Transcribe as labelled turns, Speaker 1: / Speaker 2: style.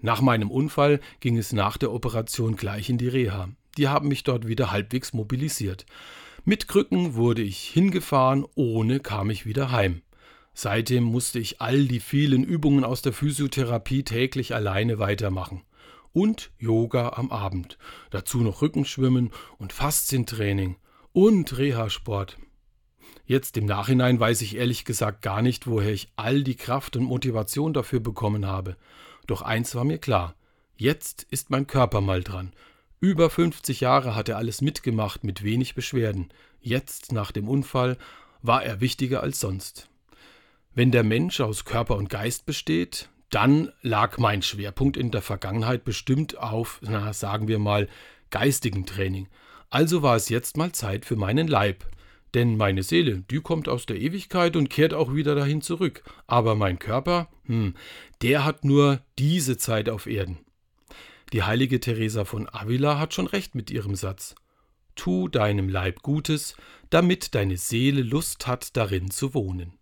Speaker 1: Nach meinem Unfall ging es nach der Operation gleich in die Reha. Die haben mich dort wieder halbwegs mobilisiert. Mit Krücken wurde ich hingefahren, ohne kam ich wieder heim. Seitdem musste ich all die vielen Übungen aus der Physiotherapie täglich alleine weitermachen. Und Yoga am Abend. Dazu noch Rückenschwimmen und Faszientraining und Reha-Sport. Jetzt im Nachhinein weiß ich ehrlich gesagt gar nicht, woher ich all die Kraft und Motivation dafür bekommen habe. Doch eins war mir klar. Jetzt ist mein Körper mal dran. Über 50 Jahre hat er alles mitgemacht mit wenig Beschwerden. Jetzt, nach dem Unfall, war er wichtiger als sonst. Wenn der Mensch aus Körper und Geist besteht, dann lag mein Schwerpunkt in der Vergangenheit bestimmt auf, na, sagen wir mal, geistigen Training. Also war es jetzt mal Zeit für meinen Leib. Denn meine Seele, die kommt aus der Ewigkeit und kehrt auch wieder dahin zurück. Aber mein Körper, hm, der hat nur diese Zeit auf Erden. Die heilige Teresa von Avila hat schon recht mit ihrem Satz. Tu deinem Leib Gutes, damit deine Seele Lust hat, darin zu wohnen.